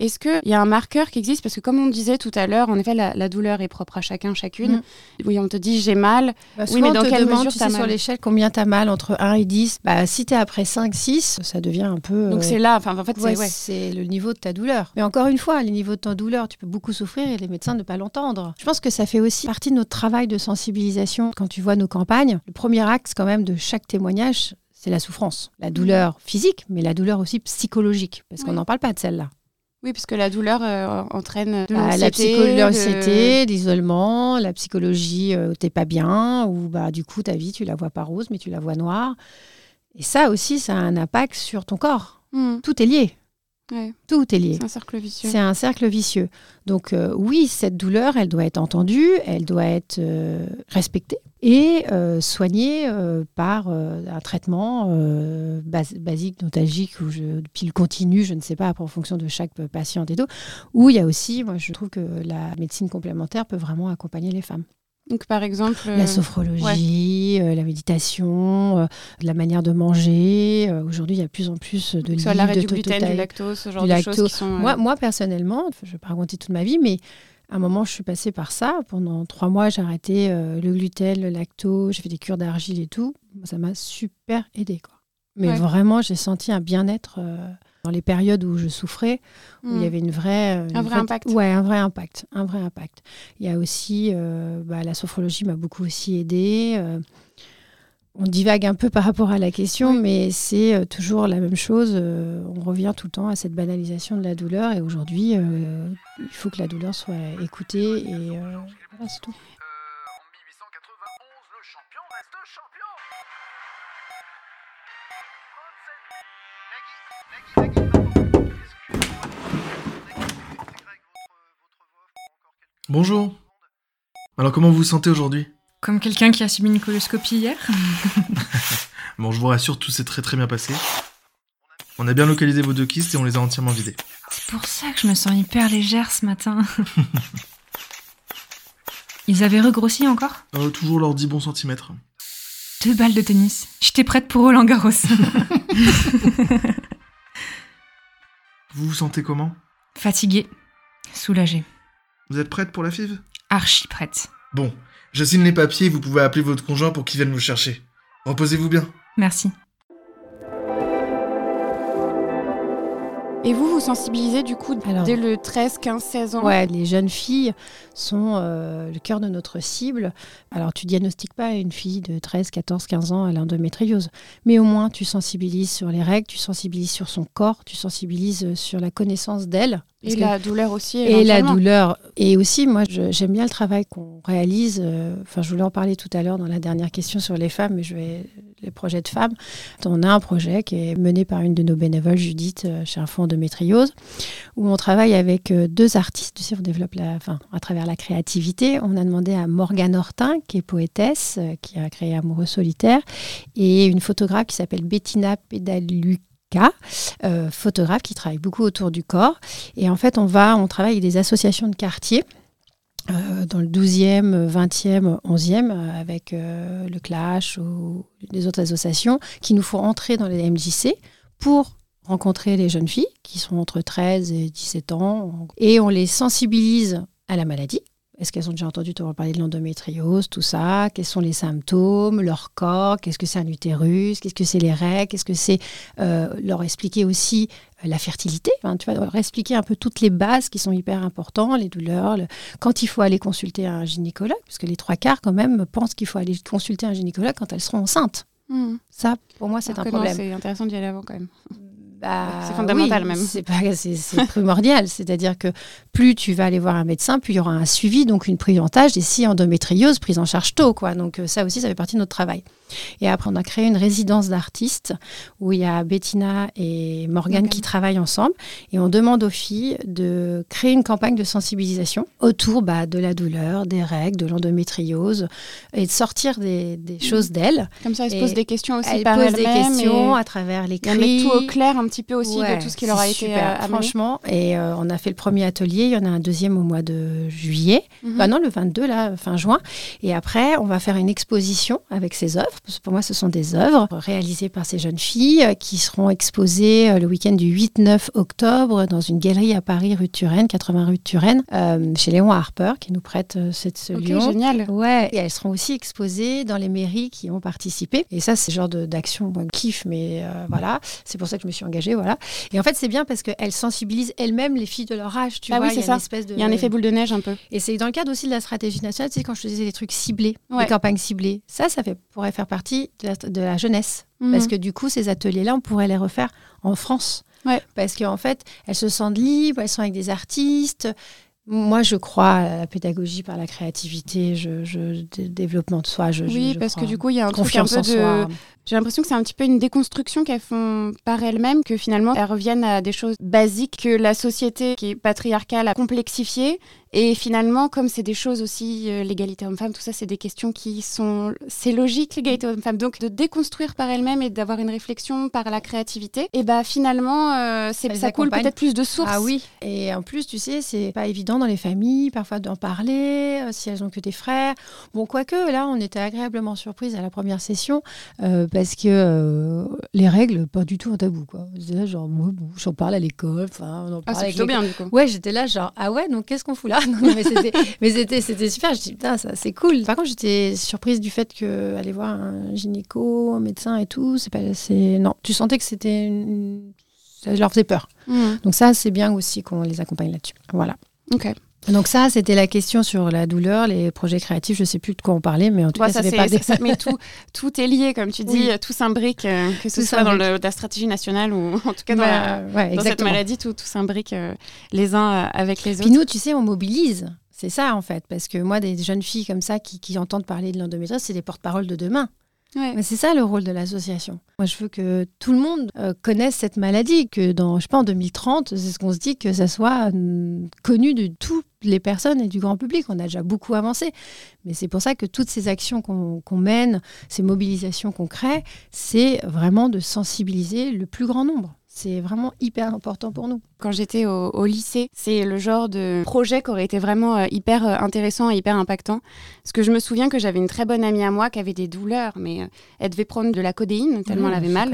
Est-ce qu'il y a un marqueur qui existe? Parce que comme on disait tout à l'heure, en effet, la, douleur est propre à chacun, chacune. Mm. Oui, on te dit j'ai mal. Bah, oui, mais dans quelle mesure tu sais, sur l'échelle combien tu as mal entre 1 et 10 bah, Si tu es après 5, 6, ça devient un peu... Donc c'est là, enfin en fait c'est le niveau de ta douleur. Mais encore une fois, le niveau de ta douleur, tu peux beaucoup souffrir et les médecins ne pas l'entendre. Je pense que ça fait aussi partie de notre travail de sensibilisation. Quand tu vois nos campagnes, le premier axe quand même de chaque témoignage, c'est la souffrance. La douleur physique, mais la douleur aussi psychologique, parce qu'on n'en parle pas de celle-là. Oui, puisque la douleur euh, entraîne de bah, la psychologie, l'isolement, la psychologie, euh, t'es pas bien, ou bah du coup ta vie tu la vois pas rose, mais tu la vois noire. Et ça aussi, ça a un impact sur ton corps. Hmm. Tout est lié. Tout est lié. C'est un cercle vicieux. C'est un cercle vicieux. Donc euh, oui, cette douleur, elle doit être entendue, elle doit être euh, respectée et euh, soignée par un traitement basique, notalgique ou pile continue, je ne sais pas, en fonction de chaque patiente et tout. Ou il y a aussi, moi je trouve que la médecine complémentaire peut vraiment accompagner les femmes. Donc, par exemple. La sophrologie, la méditation, la manière de manger. Aujourd'hui, il y a de plus en plus de livres. Soit l'arrêt du gluten, du lactose, ce genre de choses qui sont. Moi, moi, personnellement, je ne vais pas raconter toute ma vie, mais à un moment, je suis passée par ça. Pendant trois mois, j'ai arrêté le gluten, le lactose, j'ai fait des cures d'argile et tout. Ça m'a super aidé. Quoi. Mais vraiment, j'ai senti un bien-être dans les périodes où je souffrais, où il y hmm. avait une vraie, un vrai impact. Ouais, un vrai impact, un vrai impact. Il y a aussi, euh, bah, la sophrologie m'a beaucoup aussi aidé. Euh, on divague un peu par rapport à la question, mais c'est euh, toujours la même chose. on revient tout le temps à cette banalisation de la douleur, et aujourd'hui, il faut que la douleur soit écoutée, et voilà, c'est tout. Bonjour. Alors comment vous vous sentez aujourd'hui? Comme quelqu'un qui a subi une coloscopie hier. bon, je vous rassure, tout s'est très très bien passé. On a bien localisé vos deux kystes et on les a entièrement vidés. C'est pour ça que je me sens hyper légère ce matin. Ils avaient regrossi encore? Euh, Toujours leurs 10 bons centimètres. Deux balles de tennis. J'étais prête pour Roland Garros. vous vous sentez comment? Fatiguée. Soulagée. Vous êtes prête pour la FIV? Archi prête. Bon, je signe les papiers et vous pouvez appeler votre conjoint pour qu'il vienne vous chercher. Reposez-vous bien. Merci. Et vous, vous sensibilisez du coup dès le 13, 15, 16 ans? Ouais, les jeunes filles sont euh, le cœur de notre cible. Alors, tu diagnostiques pas une fille de 13, 14, 15 ans à l'endométriose, mais au moins tu sensibilises sur les règles, tu sensibilises sur son corps, tu sensibilises sur la connaissance d'elle. Et la douleur aussi. Et la douleur. Et aussi, moi, j'aime bien le travail qu'on réalise. Euh, enfin, je voulais en parler tout à l'heure dans la dernière question sur les femmes, mais je vais les projets de femmes. On a un projet qui est mené par une de nos bénévoles, Judith, euh, chez un fonds de métriose, où on travaille avec deux artistes. Tu sais, on développe la, enfin, à travers la créativité. On a demandé à Morgane Hortin, qui est poétesse, euh, qui a créé Amoureux solitaire, et une photographe qui s'appelle Bettina Euh, photographe qui travaille beaucoup autour du corps. Et en fait, on va, on travaille avec des associations de quartier. Euh, dans le 12e, 20e, 11e, avec le Clash ou les autres associations, qui nous font entrer dans les MJC pour rencontrer les jeunes filles qui sont entre 13 et 17 ans. Et on les sensibilise à la maladie. Est-ce qu'elles ont déjà entendu te parler de l'endométriose, tout ça? Quels sont les symptômes, leur corps? Qu'est-ce que c'est un utérus? Qu'est-ce que c'est les règles? Qu'est-ce que c'est euh, Leur expliquer aussi euh, la fertilité? tu vas leur expliquer un peu toutes les bases qui sont hyper importantes, les douleurs, quand il faut aller consulter un gynécologue, parce que les trois quarts quand même pensent qu'il faut aller consulter un gynécologue quand elles seront enceintes. Hmm. Ça, pour moi, c'est un problème. C'est intéressant d'y aller avant quand même. Bah, c'est fondamental même. C'est primordial. C'est-à-dire que plus tu vas aller voir un médecin, plus il y aura un suivi, donc une prise en charge. Et si endométriose, prise en charge tôt. Quoi. Donc euh, ça aussi, ça fait partie de notre travail. Et après, on a créé une résidence d'artistes où il y a Bettina et Morgane qui travaillent ensemble. Et on demande aux filles de créer une campagne de sensibilisation autour bah, de la douleur, des règles, de l'endométriose et de sortir des, des mm. choses d'elles. Comme ça, elles se posent des questions aussi elles par posent des questions à travers les cris. tout au clair un petit peu aussi de tout ce qui leur a été euh, Franchement, et euh, on a fait le premier atelier, il y en a un deuxième au mois de juillet. Mm bah non, le 22, là, fin juin. Et après, on va faire une exposition avec ces œuvres pour moi, ce sont des œuvres réalisées par ces jeunes filles euh, qui seront exposées euh, le week-end du 8-9 octobre dans une galerie à Paris, rue de Turenne, 80 rue de Turenne, euh, chez Léon Harper, qui nous prête cette, ce lieu. génial. Ouais, et elles seront aussi exposées dans les mairies qui ont participé. Et ça, c'est le genre d'action, moi, kiffe, mais voilà, c'est pour ça que je me suis engagée, voilà. Et en fait, c'est bien parce qu'elles sensibilisent elles-mêmes les filles de leur âge, tu ah vois. Oui, c'est ça. De... Il y a un effet boule de neige un peu. Et c'est dans le cadre aussi de la stratégie nationale, tu sais, quand je faisais des trucs ciblés, des campagnes ciblées. Ça, ça fait, pourrait faire partie de la, jeunesse. Mhm. Parce que du coup, ces ateliers-là, on pourrait les refaire en France. Parce qu'en fait, elles se sentent libres, elles sont avec des artistes. Moi, je crois à la pédagogie par la créativité, je, je développement de soi. Je, oui, parce que du coup, il y a un truc un peu de. J'ai l'impression que c'est un petit peu une déconstruction qu'elles font par elles-mêmes, que finalement, elles reviennent à des choses basiques que la société qui est patriarcale a complexifiées et finalement, comme c'est des choses aussi, euh, l'égalité homme-femme, tout ça, c'est des questions qui sont. C'est logique, l'égalité homme-femme. Donc, de déconstruire par elle-même et d'avoir une réflexion par la créativité, et bah finalement, euh, c'est ça coule peut-être plus de sources. Ah oui. Et en plus, tu sais, c'est pas évident dans les familles, parfois d'en parler, euh, si elles ont que des frères. Bon, quoique, là, on était agréablement surprise à la première session, parce que les règles, pas du tout un tabou, quoi. Là, genre, moi, bon, j'en parle à l'école, enfin, on en parle. Ah, c'est plutôt bien, du coup. Ouais, j'étais là, genre, ah ouais, donc qu'est-ce qu'on fout là? Non, mais c'était, c'était, super. Je dis, putain, ça, c'est cool. Par contre, j'étais surprise du fait que aller voir un gynéco, un médecin et tout, c'est pas, c'est, non, tu sentais que c'était une... ça leur faisait peur. Mmh. Donc ça, c'est bien aussi qu'on les accompagne là-dessus. Voilà. Ok. Donc ça, c'était la question sur la douleur, les projets créatifs. Je ne sais plus de quoi on parlait, mais en tout cas, ça, pas ça, mais tout, tout est lié, comme tu dis, tout s'imbrique, euh, que ce soit dans la stratégie nationale ou en tout cas dans, bah, cette maladie, tout, tout s'imbrique euh, les uns euh, avec les autres. Puis nous, tu sais, on mobilise. C'est ça en fait, parce que moi, des jeunes filles comme ça qui, qui entendent parler de l'endométriose, c'est des porte-parole de demain. Mais c'est ça le rôle de l'association. Moi, je veux que tout le monde euh, connaisse cette maladie, que dans, je sais pas, en 2030, c'est ce qu'on se dit, que ça soit euh, connu de toutes les personnes et du grand public. On a déjà beaucoup avancé. Mais c'est pour ça que toutes ces actions qu'on mène, ces mobilisations qu'on crée, c'est vraiment de sensibiliser le plus grand nombre. C'est vraiment hyper important pour nous. Quand j'étais au, lycée, c'est le genre de projet qui aurait été vraiment euh, hyper euh, intéressant et hyper impactant. Parce que je me souviens que j'avais une très bonne amie à moi qui avait des douleurs, mais euh, elle devait prendre de la codéine tellement elle avait mal.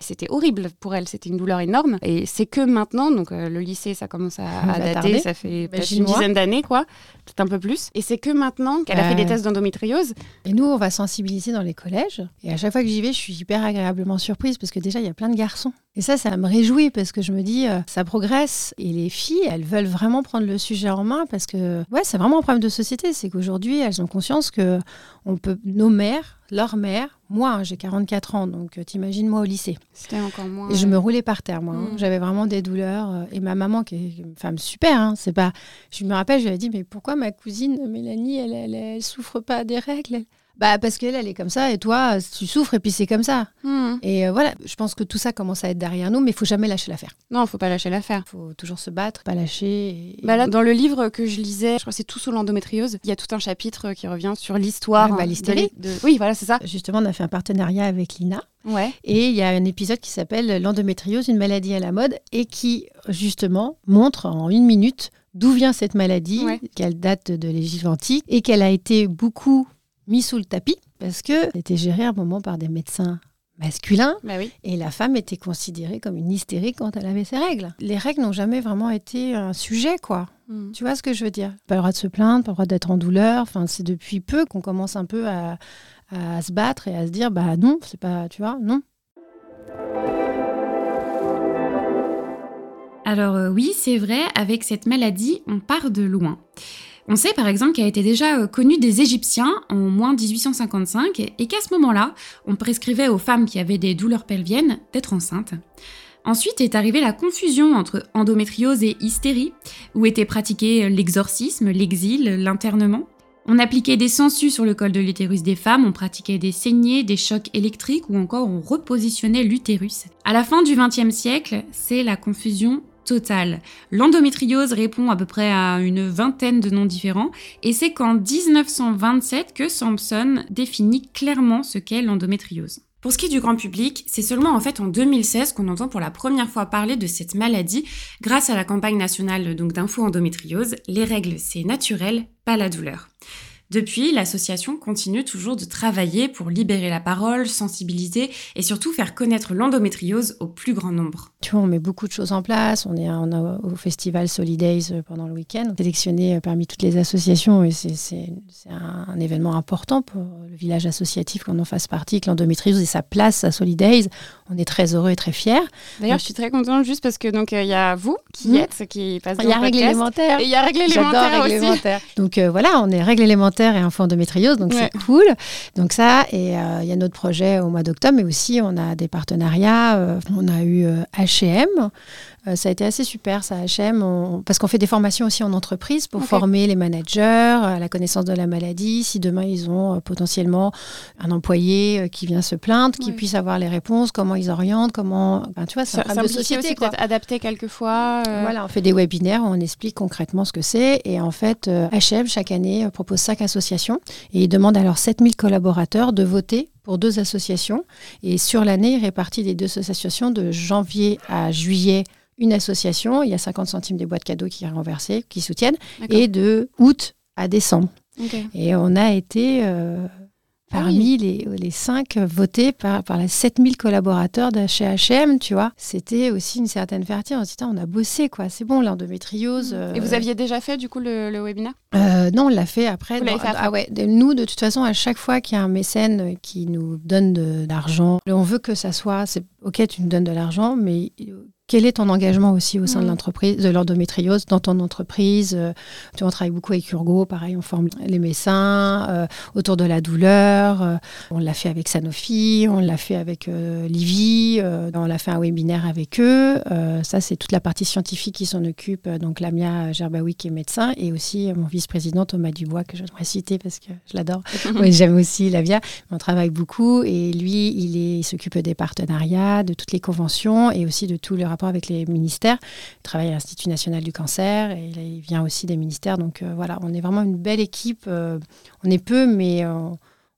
C'était horrible pour elle, c'était une douleur énorme. Et c'est que maintenant, donc euh, le lycée, ça commence à, dater, ça fait peut-être une dizaine d'années, quoi, peut-être un peu plus. Et c'est que maintenant qu'elle a fait des tests d'endométriose. Et nous, on va sensibiliser dans les collèges. Et à chaque fois que j'y vais, je suis hyper agréablement surprise parce que déjà, il y a plein de garçons. Et ça, ça me réjouit parce que je me dis, euh, ça progresse. Et les filles, elles veulent vraiment prendre le sujet en main parce que, ouais, c'est vraiment un problème de société. C'est qu'aujourd'hui, elles ont conscience que on peut, nos mères, leur mère, moi, hein, j'ai 44 ans, donc euh, t'imagines moi au lycée. C'était encore moins. Et je me roulais par terre, moi. Hein. Mm. J'avais vraiment des douleurs. Euh, et ma maman, qui est une femme super, hein, c'est pas. Je me rappelle, je lui ai dit, mais pourquoi ma cousine Mélanie, elle, elle, elle, souffre pas des règles bah parce qu'elle, elle est comme ça et toi, tu souffres et puis c'est comme ça. Hmm. Et euh, voilà, je pense que tout ça commence à être derrière nous, mais il faut jamais lâcher l'affaire. Non, il faut pas lâcher l'affaire. Il faut toujours se battre, pas lâcher. Bah là, dans le livre que je lisais, je crois que c'est tout sur l'endométriose, il y a tout un chapitre qui revient sur l'histoire. Ah, bah, l'hystérie. De... Oui, voilà, c'est ça. Justement, on a fait un partenariat avec l'INA. Ouais. Et il y a un épisode qui s'appelle L'endométriose, une maladie à la mode, et qui, justement, montre en une minute d'où vient cette maladie, qu'elle date de l'Égypte antique, et qu'elle a été beaucoup mise sous le tapis parce que c'était géré à un moment par des médecins masculins bah et la femme était considérée comme une hystérique quand elle avait ses règles. Les règles n'ont jamais vraiment été un sujet, quoi. Hmm. Tu vois ce que je veux dire? Pas le droit de se plaindre, pas le droit d'être en douleur. Enfin, c'est depuis peu qu'on commence un peu à, à, se battre et à se dire, bah non, c'est pas, tu vois, non. Alors euh, oui, c'est vrai, avec cette maladie, on part de loin. On sait par exemple qu'elle été déjà euh, connue des Égyptiens en moins 1855 et qu'à ce moment-là, on prescrivait aux femmes qui avaient des douleurs pelviennes d'être enceintes. Ensuite est arrivée la confusion entre endométriose et hystérie, où était pratiqué l'exorcisme, l'exil, l'internement. On appliquait des sangsues sur le col de l'utérus des femmes, on pratiquait des saignées, des chocs électriques ou encore on repositionnait l'utérus. À la fin du XXe siècle, c'est la confusion Total. L'endométriose répond à peu près à une vingtaine de noms différents et c'est qu'en 1927 que Sampson définit clairement ce qu'est l'endométriose. Pour ce qui est du grand public, c'est seulement en fait en 2016 qu'on entend pour la première fois parler de cette maladie grâce à la campagne nationale donc d'info endométriose. Les règles, c'est naturel, pas la douleur. Depuis, l'association continue toujours de travailler pour libérer la parole, sensibiliser et surtout faire connaître l'endométriose au plus grand nombre. Tu vois, on met beaucoup de choses en place. On est au festival Solidays euh, pendant le week-end, sélectionné euh, parmi toutes les associations et c'est un, événement important pour le village associatif qu'on en fasse partie, que l'endométriose ait sa place à Solidays. On est très heureux et très fiers. D'ailleurs, je suis très contente juste parce que donc euh, il y a vous qui hmm. êtes, qui passe Il y a règle élémentaire. Il y a règle élémentaire aussi. Donc voilà, on est règle élémentaire et info endométriose, donc c'est cool. Donc ça, et il y a notre projet au mois d'octobre, mais aussi on a des partenariats. on a eu H&M ça a été assez super, ça, HM, parce qu'on fait des formations aussi en entreprise pour former les managers à la connaissance de la maladie. Si demain ils ont euh, potentiellement un employé euh, qui vient se plaindre, qui puisse avoir les réponses, comment ils orientent, comment. tu vois, c'est un de société. peut-être adapté quelquefois. Voilà, on fait des webinaires où on explique concrètement ce que c'est. Et en fait, HM, chaque année, propose cinq associations et ils demandent à leurs 7000 collaborateurs de voter pour deux associations. Et sur l'année, ils répartissent les deux associations de janvier à juillet une association, il y a 50 centimes des boîtes cadeaux qui renversées, qui soutiennent, et de août à décembre. Et on a été euh, parmi les, les cinq votés par, par les 7000 collaborateurs de chez H&M, tu vois. C'était aussi une certaine fierté. On se dit, on a bossé, quoi. C'est bon, l'endométriose. Euh... Et vous aviez déjà fait, du coup, le, le webinaire euh, Non, on l'a fait après. Ah ouais, nous, de toute façon, à chaque fois qu'il y a un mécène qui nous donne de l'argent, on veut que ça soit, c'est ok, tu nous donnes de l'argent, mais quel est ton engagement aussi au sein de l'entreprise, de l'endométriose, dans ton entreprise euh, tu, On travaille beaucoup avec Urgo, pareil, on forme les médecins euh, autour de la douleur. Euh, on l'a fait avec Sanofi, on l'a fait avec Livy, on l'a fait un webinaire avec eux. ça, c'est toute la partie scientifique qui s'en occupe. Donc, Lamia Gerbaoui, qui est médecin, et aussi mon vice-président Thomas Dubois, que je devrais citer parce que je l'adore. oui, j'aime aussi Lavia. On travaille beaucoup et lui, il, s'occupe des partenariats, de toutes les conventions et aussi de tout le rapport avec les ministères. Il travaille à l'Institut national du cancer et il vient aussi des ministères. Donc euh, voilà, on est vraiment une belle équipe. Euh, on est peu, mais euh,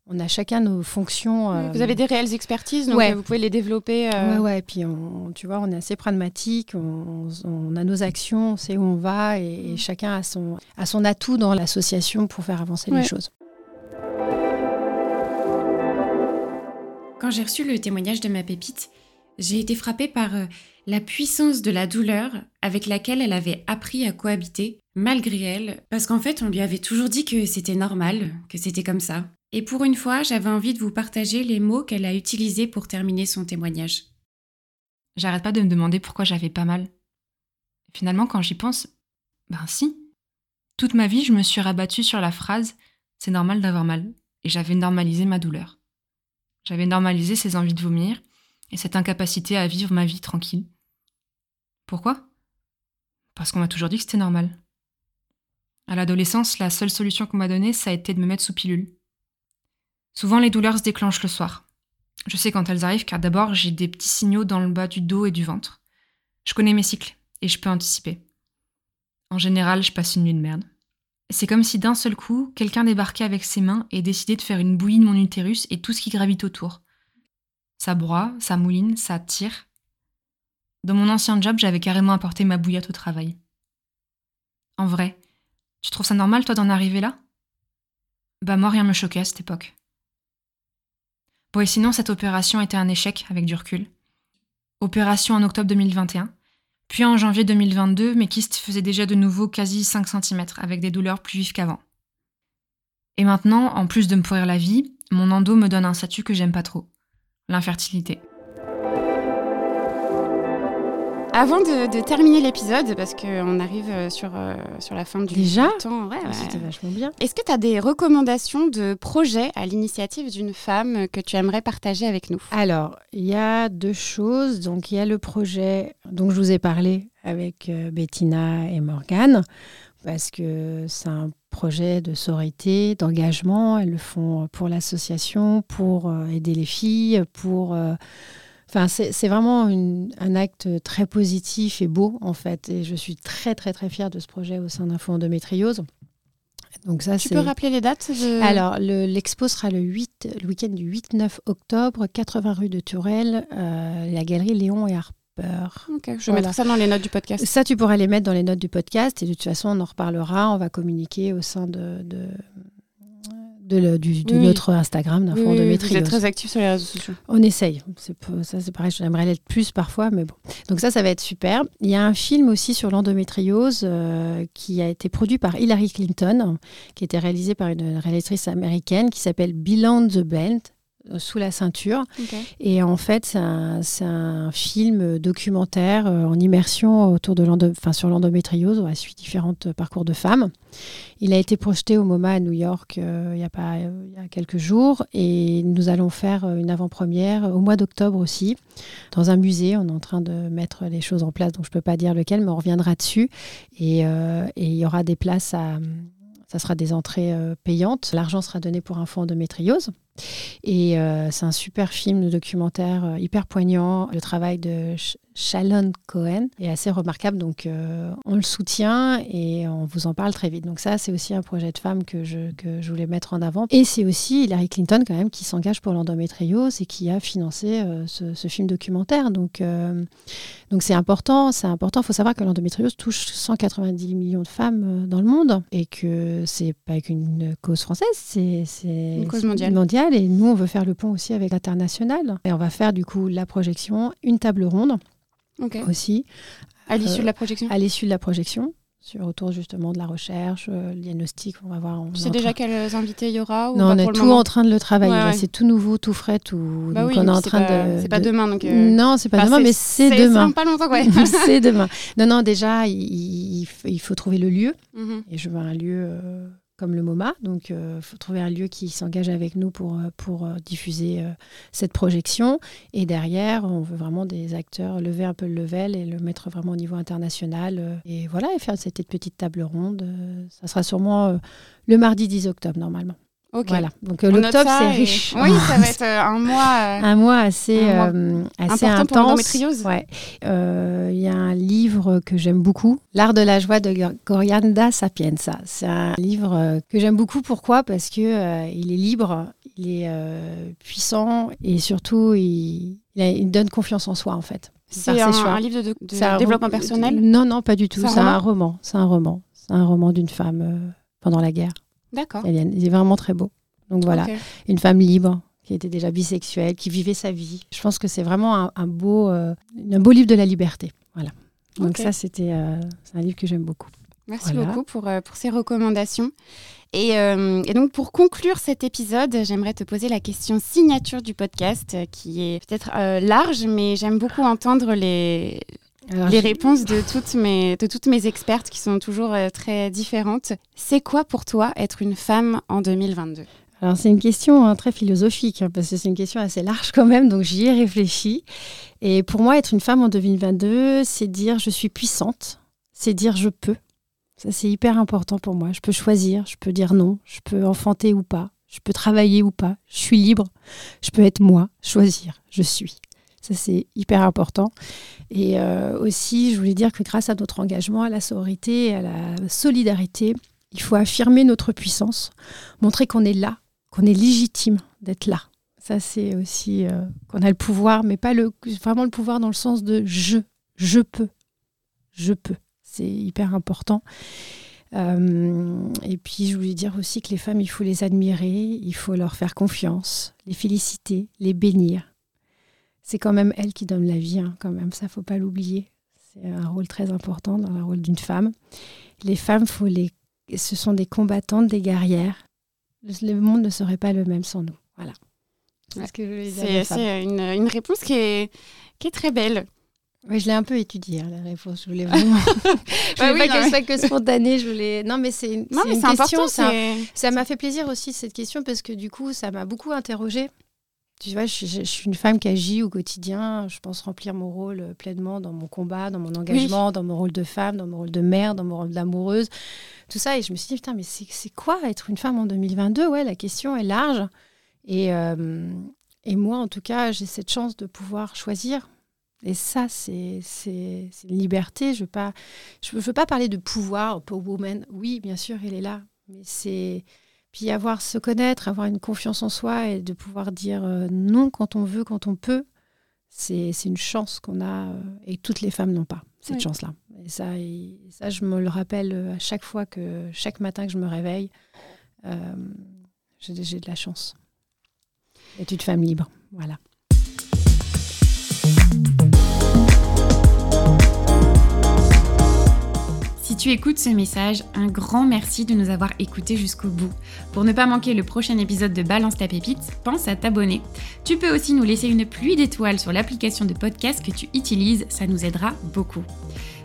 on a chacun nos fonctions. vous avez des réelles expertises, donc vous pouvez les développer. Ouais, ouais. Et puis, on, tu vois, on est assez pragmatique, on, a nos actions, on sait où on va, et, chacun a son, a son atout dans l'association pour faire avancer les choses. Quand j'ai reçu le témoignage de ma pépite, j'ai été frappée par euh, la puissance de la douleur avec laquelle elle avait appris à cohabiter, malgré elle, parce qu'en fait on lui avait toujours dit que c'était normal, que c'était comme ça. Et pour une fois, j'avais envie de vous partager les mots qu'elle a utilisés pour terminer son témoignage. J'arrête pas de me demander pourquoi j'avais pas mal. Finalement, quand j'y pense, ben si. Toute ma vie, je me suis rabattue sur la phrase c'est normal d'avoir mal, et j'avais normalisé ma douleur. J'avais normalisé ses envies de vomir, et cette incapacité à vivre ma vie tranquille. Pourquoi? Parce qu'on m'a toujours dit que c'était normal. À l'adolescence, la seule solution qu'on m'a donnée, ça a été de me mettre sous pilule. Souvent, les douleurs se déclenchent le soir. Je sais quand elles arrivent car d'abord, j'ai des petits signaux dans le bas du dos et du ventre. Je connais mes cycles et je peux anticiper. En général, je passe une nuit de merde. C'est comme si d'un seul coup, quelqu'un débarquait avec ses mains et décidait de faire une bouillie de mon utérus et tout ce qui gravite autour. Ça broie, ça mouline, ça tire. Dans mon ancien job, j'avais carrément apporté ma bouillotte au travail. En vrai, tu trouves ça normal, toi, d'en arriver là? Bah, moi, rien me choquait à cette époque. Bon, et sinon, cette opération était un échec avec du recul. Opération en octobre 2021. Puis en janvier 2022, mes kystes faisaient déjà de nouveau quasi 5 cm, avec des douleurs plus vives qu'avant. Et maintenant, en plus de me pourrir la vie, mon endo me donne un statut que j'aime pas trop l'infertilité. Avant de, terminer l'épisode, parce qu'on arrive euh, sur, euh, sur la fin du Déjà temps, ouais, c'était vachement bien. Est-ce que tu as des recommandations de projets à l'initiative d'une femme que tu aimerais partager avec nous? Alors, il y a deux choses. Donc, il y a le projet dont je vous ai parlé avec euh, Bettina et Morgane, parce que c'est un projet de sororité, d'engagement. Elles le font pour l'association, pour euh, aider les filles, pour... Euh, enfin, c'est vraiment un acte très positif et beau, en fait. Et je suis très, très, très fière de ce projet au sein d'Info Endométriose. Donc ça, tu peux rappeler les dates Alors, l'expo sera le, 8, le week-end du 8-9 octobre, 80 rue de Turel, euh, la galerie Léon et Harpe je vais mettre ça dans les notes du podcast. Ça, tu pourras les mettre dans les notes du podcast et de toute façon, on en reparlera. On va communiquer au sein de, de, de, notre Instagram d'Info oui, Vous êtes très sur les réseaux sociaux. On essaye. Ça, c'est pareil, j'aimerais l'être plus parfois, mais bon. Donc ça, ça va être super. Il y a un film aussi sur l'endométriose euh, qui a été produit par Hillary Clinton, qui a été réalisé par une réalisatrice américaine qui s'appelle Beyond the Belt sous la ceinture. Et en fait, c'est un, film documentaire en immersion autour de enfin, sur l'endométriose. On va suivre différents parcours de femmes. Il a été projeté au MoMA à New York il, y a pas, il y a quelques jours et nous allons faire une avant-première au mois d'octobre aussi dans un musée. On est en train de mettre les choses en place, donc je ne peux pas dire lequel, mais on reviendra dessus. Et, et il y aura des places à ça sera des entrées euh, payantes. L'argent sera donné pour un fonds endométriose. Et euh, c'est un super film de documentaire euh, hyper poignant. Le travail de Shalon Cohen est assez remarquable. Donc, euh, on le soutient et on vous en parle très vite. Donc, ça, c'est aussi un projet de femme que je, que je voulais mettre en avant. Et c'est aussi Hillary Clinton, quand même, qui s'engage pour l'endométriose et qui a financé ce, film documentaire. Donc, donc c'est important. C'est important. Il faut savoir que l'endométriose touche 190 millions de femmes dans le monde et que c'est pas qu'une cause française, c'est une cause mondiale. mondiale et nous, on veut faire le pont aussi avec l'international. Et on va faire du coup la projection, une table ronde aussi. À l'issue de la projection À l'issue de la projection sur autour justement de la recherche, euh, le diagnostic, on va voir. Tu sais déjà quels invités il y aura Non, on est tout en train de le travailler. C'est tout nouveau, tout frais, tout. Bah donc on est en train de. C'est pas demain donc. Euh, non, c'est pas demain, mais c'est demain. C'est pas longtemps, ouais. c'est demain. Non, non, déjà il, il, faut trouver le lieu. Mhm. Et je veux un lieu. Euh, comme le MoMA. Donc, il euh, faut trouver un lieu qui s'engage avec nous pour, euh, euh, diffuser cette projection. Et derrière, on veut vraiment des acteurs lever un peu le level et le mettre vraiment au niveau international. et voilà, et faire cette petite table ronde. ça sera sûrement le mardi 10 octobre, normalement. Voilà. Donc l'octobre c'est riche. Oui, ça va être un mois. un mois assez assez intense. Ouais. Il y a un livre que j'aime beaucoup, L'art de la joie de Gorianda Sapienza. C'est un livre que j'aime beaucoup. Pourquoi? Parce que il est libre, il est puissant et surtout il, il, donne confiance en soi en fait. C'est un, livre de, développement personnel? Non, non, pas du tout. C'est un, roman? C'est un roman. C'est un roman d'une femme pendant la guerre. D'accord. Il est vraiment très beau. Donc voilà, une femme libre qui était déjà bisexuelle, qui vivait sa vie. Je pense que c'est vraiment un, beau, euh, un beau livre de la liberté. Voilà. Donc ça, c'était euh, un livre que j'aime beaucoup. Merci beaucoup pour, euh, pour ces recommandations. Et, et, donc pour conclure cet épisode, j'aimerais te poser la question signature du podcast, qui est peut-être large, mais j'aime beaucoup entendre les, les réponses de toutes, mes, de toutes mes expertes qui sont toujours euh, très différentes. C'est quoi pour toi être une femme en 2022 alors c'est une question hein, très philosophique, hein, parce que c'est une question assez large quand même, donc j'y ai réfléchi. Et pour moi, être une femme en 2022, c'est dire je suis puissante, c'est dire je peux. Ça c'est hyper important pour moi. Je peux choisir, je peux dire non, je peux enfanter ou pas, je peux travailler ou pas, je suis libre, je peux être moi, choisir, je suis. Ça, c'est hyper important. Et euh, aussi, je voulais dire que grâce à notre engagement, à la sororité, à la solidarité, il faut affirmer notre puissance, montrer qu'on est là, qu'on est légitime d'être là. Ça, c'est aussi euh, qu'on a le pouvoir, mais pas vraiment le pouvoir dans le sens de je, je peux, je peux. C'est hyper important. Euh, et puis, je voulais dire aussi que les femmes, il faut les admirer, il faut leur faire confiance, les féliciter, les bénir c'est quand même elle qui donne la vie, hein, quand même, ça faut pas l'oublier. C'est un rôle très important dans le rôle d'une femme. Les femmes, faut les... ce sont des combattantes, des guerrières. Le monde ne serait pas le même sans nous. Voilà. C'est ce que je C'est une, une, réponse qui est, qui est très belle. Oui, je l'ai un peu étudiée, hein, la réponse. Je voulais vraiment. je voulais pas qu'elle soit que spontanée. Je voulais. Non, mais c'est une, une question. Ça m'a fait plaisir aussi cette question parce que du coup, ça m'a beaucoup interrogée tu vois, je, suis une femme qui agit au quotidien. Je pense remplir mon rôle euh, pleinement dans mon combat, dans mon engagement, dans mon rôle de femme, dans mon rôle de mère, dans mon rôle d'amoureuse. Tout ça. Et je me suis dit, putain, mais c'est quoi être une femme en 2022 Ouais, la question est large. Et, euh, et moi, en tout cas, j'ai cette chance de pouvoir choisir. Et ça, c'est une liberté. Je ne veux, veux pas parler de pouvoir, pour woman. Oui, bien sûr, elle est là. Mais c'est puis avoir se connaître, avoir une confiance en soi et de pouvoir dire euh, non quand on veut, quand on peut, c'est une chance qu'on a euh, et toutes les femmes n'ont pas cette chance-là. Et ça, ça, je me le rappelle euh, à chaque fois que, chaque matin que je me réveille, j'ai de la chance. Être une femme libre, voilà. Tu écoutes ce message, un grand merci de nous avoir écoutés jusqu'au bout. Pour ne pas manquer le prochain épisode de Balance ta pépite, pense à t'abonner. Tu peux aussi nous laisser une pluie d'étoiles sur l'application de podcast que tu utilises, ça nous aidera beaucoup.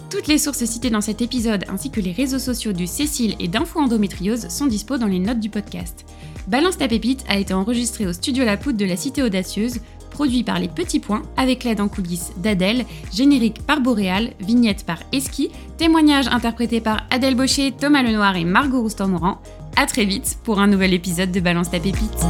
Toutes les sources citées dans cet épisode ainsi que les réseaux sociaux de Cécile et d'Info Endométriose sont dispo dans les notes du podcast. Balance ta pépite a été enregistré au studio La Poudre de la Cité Audacieuse, produit par Les Petits Points avec l'aide en coulisses d'Adèle, générique par Boréal, vignette par Eski, témoignage interprété par Adèle Baucher, Thomas Lenoir et Margot Roustan-Moran. A très vite pour un nouvel épisode de Balance ta pépite.